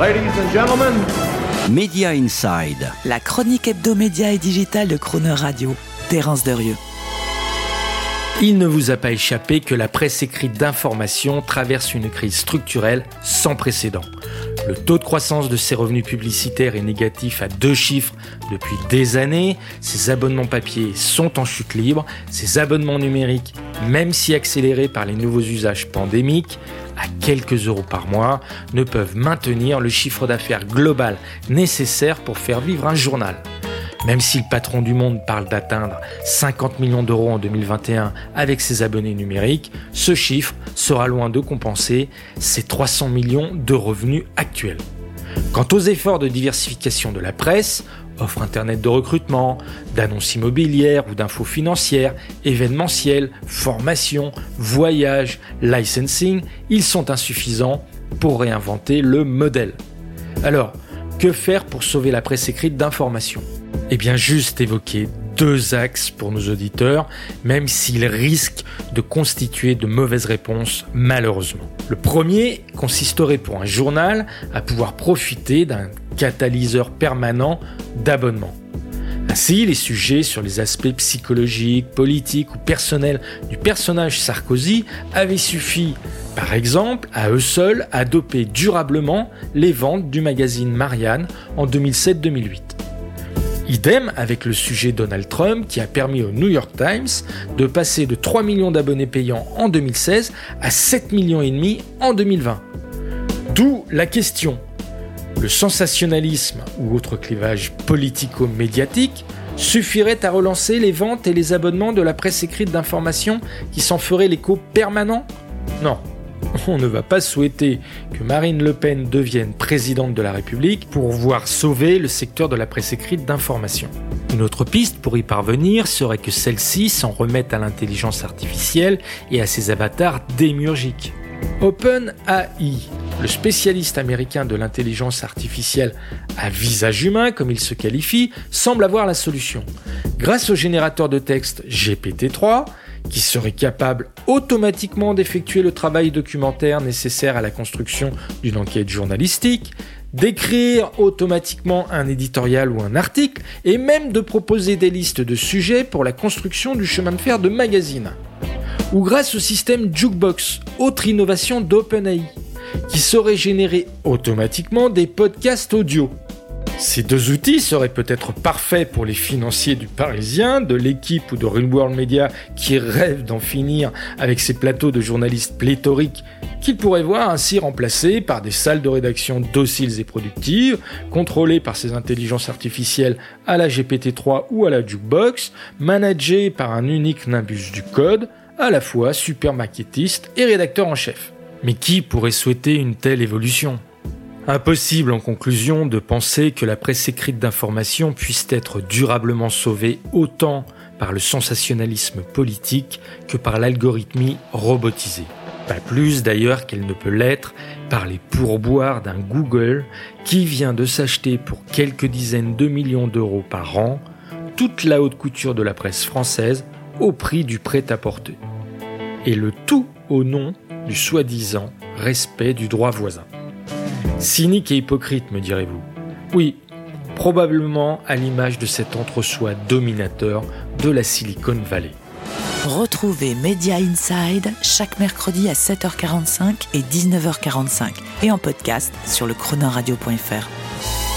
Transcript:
Ladies and gentlemen, Media Inside. La chronique hebdomédia et digitale de Croner Radio. Terence Derieux. Il ne vous a pas échappé que la presse écrite d'information traverse une crise structurelle sans précédent. Le taux de croissance de ses revenus publicitaires est négatif à deux chiffres depuis des années, ses abonnements papier sont en chute libre, ses abonnements numériques, même si accélérés par les nouveaux usages pandémiques, à quelques euros par mois, ne peuvent maintenir le chiffre d'affaires global nécessaire pour faire vivre un journal. Même si le patron du monde parle d'atteindre 50 millions d'euros en 2021 avec ses abonnés numériques, ce chiffre sera loin de compenser ses 300 millions de revenus actuels. Quant aux efforts de diversification de la presse, offres internet de recrutement, d'annonces immobilières ou d'infos financières, événementiels, formations, voyages, licensing, ils sont insuffisants pour réinventer le modèle. Alors, que faire pour sauver la presse écrite d'information Eh bien, juste évoquer deux axes pour nos auditeurs, même s'ils risquent de constituer de mauvaises réponses, malheureusement. Le premier consisterait pour un journal à pouvoir profiter d'un catalyseur permanent d'abonnement. Ainsi, les sujets sur les aspects psychologiques, politiques ou personnels du personnage Sarkozy avaient suffi, par exemple, à eux seuls à doper durablement les ventes du magazine Marianne en 2007-2008. Idem avec le sujet Donald Trump qui a permis au New York Times de passer de 3 millions d'abonnés payants en 2016 à 7 millions et demi en 2020. D'où la question. Le sensationnalisme ou autre clivage politico-médiatique suffirait à relancer les ventes et les abonnements de la presse écrite d'information qui s'en ferait l'écho permanent? Non, on ne va pas souhaiter que Marine Le Pen devienne présidente de la République pour voir sauver le secteur de la presse écrite d'information. Une autre piste pour y parvenir serait que celle-ci s'en remette à l'intelligence artificielle et à ses avatars démiurgiques. OpenAI, le spécialiste américain de l'intelligence artificielle à visage humain, comme il se qualifie, semble avoir la solution. Grâce au générateur de texte GPT-3, qui serait capable automatiquement d'effectuer le travail documentaire nécessaire à la construction d'une enquête journalistique, d'écrire automatiquement un éditorial ou un article, et même de proposer des listes de sujets pour la construction du chemin de fer de magazine. Ou grâce au système Jukebox, autre innovation d'OpenAI, qui saurait générer automatiquement des podcasts audio ces deux outils seraient peut-être parfaits pour les financiers du Parisien, de l'équipe ou de Real World Media qui rêvent d'en finir avec ces plateaux de journalistes pléthoriques qu'ils pourraient voir ainsi remplacés par des salles de rédaction dociles et productives, contrôlées par ces intelligences artificielles à la GPT-3 ou à la Jukebox, managées par un unique nimbus du code, à la fois super maquettiste et rédacteur en chef. Mais qui pourrait souhaiter une telle évolution? Impossible en conclusion de penser que la presse écrite d'information puisse être durablement sauvée autant par le sensationnalisme politique que par l'algorithmie robotisée. Pas plus d'ailleurs qu'elle ne peut l'être par les pourboires d'un Google qui vient de s'acheter pour quelques dizaines de millions d'euros par an toute la haute couture de la presse française au prix du prêt-à-porter. Et le tout au nom du soi-disant respect du droit voisin. Cynique et hypocrite, me direz-vous. Oui, probablement à l'image de cet entre-soi dominateur de la Silicon Valley. Retrouvez Media Inside chaque mercredi à 7h45 et 19h45 et en podcast sur le chronoradio.fr.